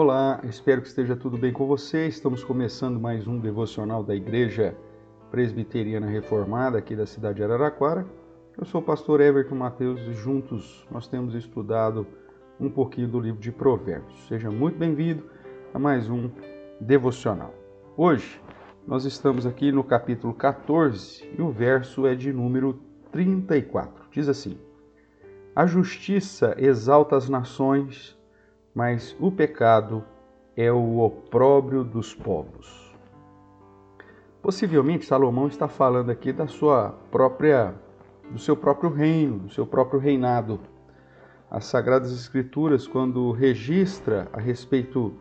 Olá, espero que esteja tudo bem com você. Estamos começando mais um devocional da Igreja Presbiteriana Reformada aqui da cidade de Araraquara. Eu sou o pastor Everton Mateus e juntos nós temos estudado um pouquinho do livro de Provérbios. Seja muito bem-vindo a mais um devocional. Hoje nós estamos aqui no capítulo 14 e o verso é de número 34. Diz assim: A justiça exalta as nações, mas o pecado é o opróbrio dos povos. Possivelmente Salomão está falando aqui da sua própria do seu próprio reino, do seu próprio reinado. As sagradas escrituras quando registra a respeito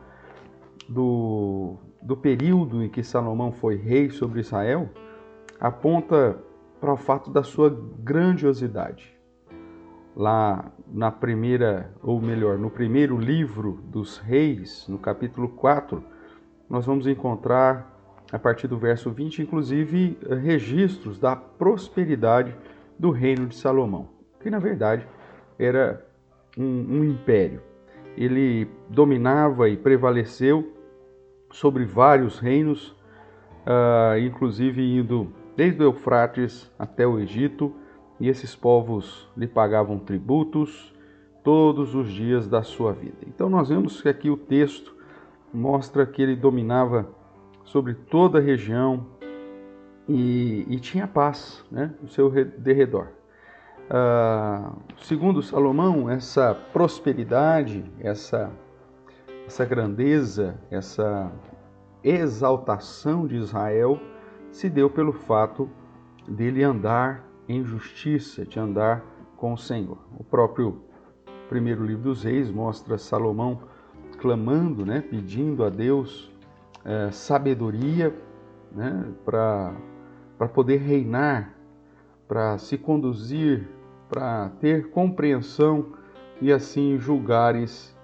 do, do período em que Salomão foi rei sobre Israel, aponta para o fato da sua grandiosidade. Lá na primeira, ou melhor, no primeiro livro dos reis, no capítulo 4, nós vamos encontrar, a partir do verso 20, inclusive, registros da prosperidade do reino de Salomão, que na verdade era um, um império. Ele dominava e prevaleceu sobre vários reinos, uh, inclusive indo desde o Eufrates até o Egito, e esses povos lhe pagavam tributos todos os dias da sua vida. Então nós vemos que aqui o texto mostra que ele dominava sobre toda a região e, e tinha paz né, no seu derredor. Uh, segundo Salomão, essa prosperidade, essa, essa grandeza, essa exaltação de Israel se deu pelo fato dele andar em justiça, de andar com o Senhor. O próprio primeiro livro dos reis mostra Salomão clamando, né, pedindo a Deus é, sabedoria né, para poder reinar, para se conduzir, para ter compreensão e assim julgares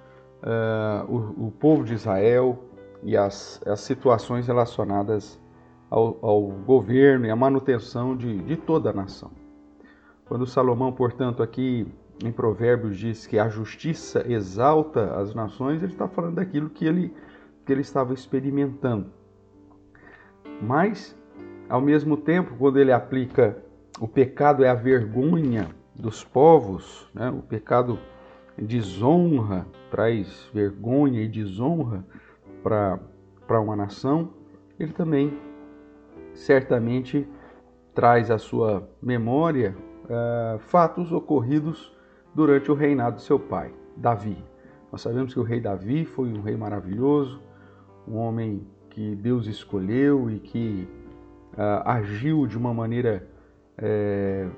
uh, o, o, povo de Israel e as, as situações relacionadas ao, ao governo e à manutenção de, de toda a nação. Quando Salomão, portanto, aqui em Provérbios diz que a justiça exalta as nações, ele está falando daquilo que ele, que ele estava experimentando. Mas, ao mesmo tempo, quando ele aplica o pecado é a vergonha dos povos, né? o pecado desonra, traz vergonha e desonra para uma nação, ele também certamente traz à sua memória uh, fatos ocorridos durante o reinado de seu pai, Davi. Nós sabemos que o rei Davi foi um rei maravilhoso, um homem que Deus escolheu e que uh, agiu de uma maneira uh,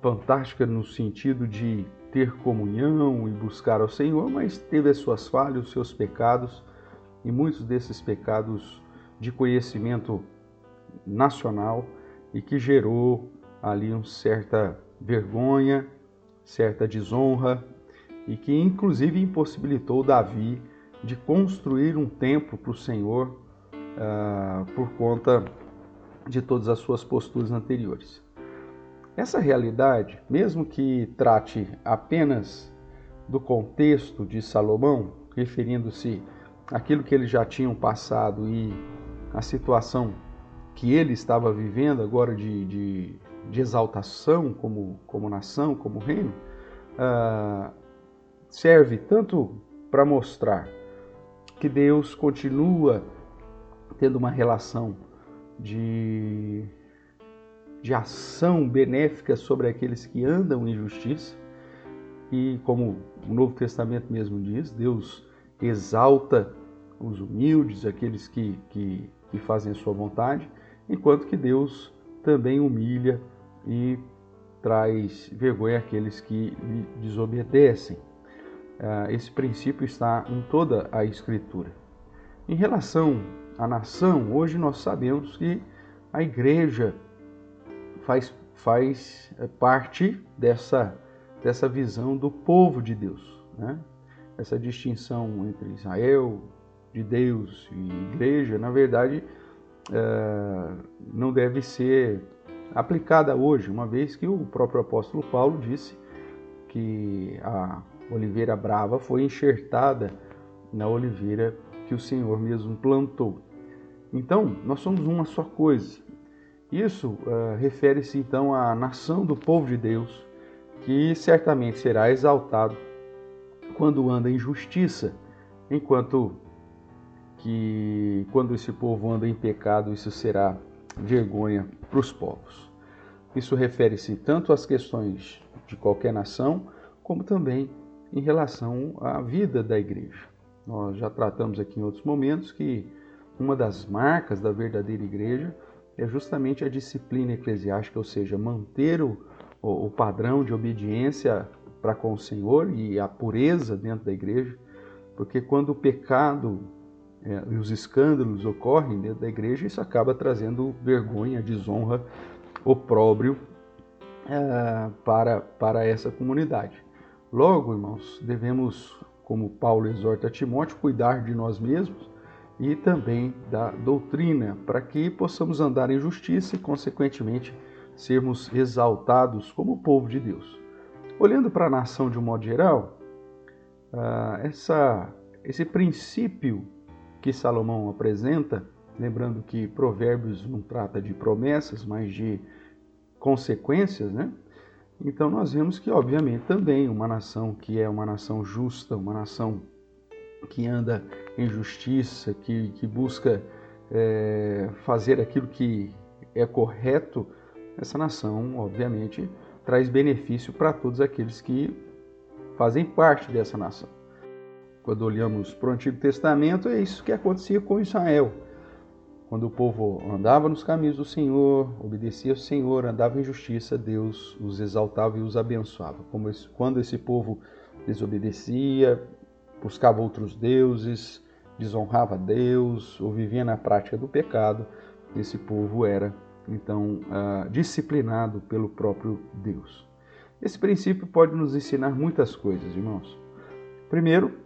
fantástica no sentido de ter comunhão e buscar ao Senhor, mas teve as suas falhas, os seus pecados, e muitos desses pecados de conhecimento nacional e que gerou ali uma certa vergonha, certa desonra e que inclusive impossibilitou Davi de construir um templo para o Senhor uh, por conta de todas as suas posturas anteriores. Essa realidade, mesmo que trate apenas do contexto de Salomão, referindo-se àquilo que eles já tinham passado e a situação que ele estava vivendo agora de, de, de exaltação como, como nação, como reino, uh, serve tanto para mostrar que Deus continua tendo uma relação de, de ação benéfica sobre aqueles que andam em justiça, e como o Novo Testamento mesmo diz, Deus exalta os humildes, aqueles que, que, que fazem a sua vontade, enquanto que Deus também humilha e traz vergonha àqueles que lhe desobedecem. Ah, esse princípio está em toda a Escritura. Em relação à nação, hoje nós sabemos que a igreja faz, faz eh, parte dessa, dessa visão do povo de Deus. Né? Essa distinção entre Israel, de Deus e igreja, na verdade, é, não deve ser aplicada hoje, uma vez que o próprio apóstolo Paulo disse que a oliveira brava foi enxertada na oliveira que o Senhor mesmo plantou. Então, nós somos uma só coisa. Isso uh, refere-se então à nação do povo de Deus, que certamente será exaltado quando anda em justiça, enquanto que quando esse povo anda em pecado, isso será vergonha para os povos. Isso refere-se tanto às questões de qualquer nação, como também em relação à vida da igreja. Nós já tratamos aqui em outros momentos que uma das marcas da verdadeira igreja é justamente a disciplina eclesiástica, ou seja, manter o, o padrão de obediência para com o Senhor e a pureza dentro da igreja, porque quando o pecado é, e os escândalos ocorrem dentro da igreja, isso acaba trazendo vergonha, desonra, opróbrio é, para, para essa comunidade. Logo, irmãos, devemos, como Paulo exorta Timóteo, cuidar de nós mesmos e também da doutrina, para que possamos andar em justiça e, consequentemente, sermos exaltados como povo de Deus. Olhando para a nação de um modo geral, ah, essa, esse princípio que Salomão apresenta, lembrando que Provérbios não trata de promessas, mas de consequências, né? Então nós vemos que, obviamente, também uma nação que é uma nação justa, uma nação que anda em justiça, que, que busca é, fazer aquilo que é correto, essa nação, obviamente, traz benefício para todos aqueles que fazem parte dessa nação. Quando olhamos para o Antigo Testamento, é isso que acontecia com Israel. Quando o povo andava nos caminhos do Senhor, obedecia ao Senhor, andava em justiça, Deus os exaltava e os abençoava. Esse, quando esse povo desobedecia, buscava outros deuses, desonrava Deus ou vivia na prática do pecado, esse povo era então uh, disciplinado pelo próprio Deus. Esse princípio pode nos ensinar muitas coisas, irmãos. Primeiro,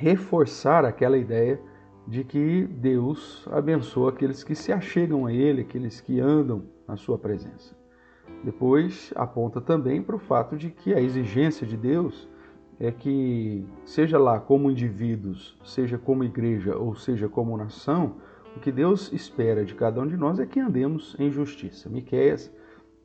reforçar aquela ideia de que Deus abençoa aqueles que se achegam a Ele, aqueles que andam na Sua presença. Depois, aponta também para o fato de que a exigência de Deus é que, seja lá como indivíduos, seja como igreja ou seja como nação, o que Deus espera de cada um de nós é que andemos em justiça. Miqueias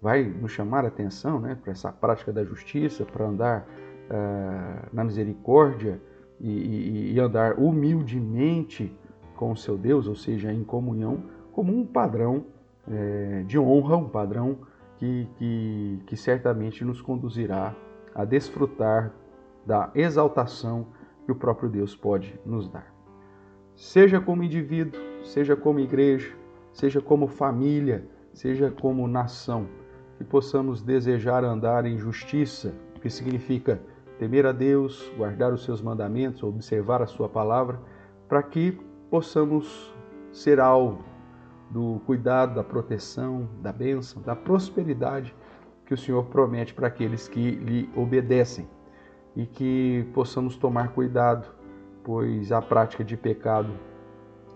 vai nos chamar a atenção né, para essa prática da justiça, para andar uh, na misericórdia e, e, andar humildemente com o seu Deus, ou seja, em comunhão, como um padrão é, de honra, um padrão que, que, que certamente nos conduzirá a desfrutar da exaltação que o próprio Deus pode nos dar. Seja como indivíduo, seja como igreja, seja como família, seja como nação, que possamos desejar andar em justiça, que significa temer a Deus, guardar os seus mandamentos, observar a sua palavra, para que possamos ser alvo do cuidado, da proteção, da bênção, da prosperidade que o Senhor promete para aqueles que lhe obedecem e que possamos tomar cuidado, pois a prática de pecado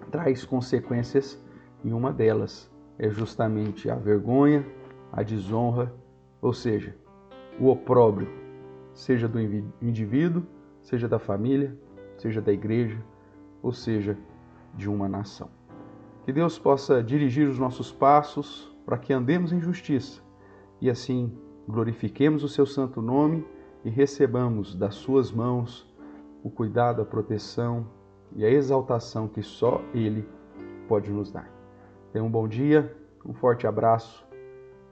traz consequências e uma delas é justamente a vergonha, a desonra, ou seja, o opróbrio, seja do indivíduo, seja da família, seja da igreja, ou seja, de uma nação. Que Deus possa dirigir os nossos passos para que andemos em justiça e assim glorifiquemos o seu santo nome e recebamos das Suas mãos o cuidado, a proteção e a exaltação que só Ele pode nos dar. Tenha um bom dia, um forte abraço,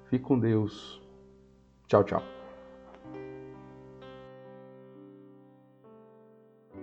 fique com Deus. Tchau, tchau.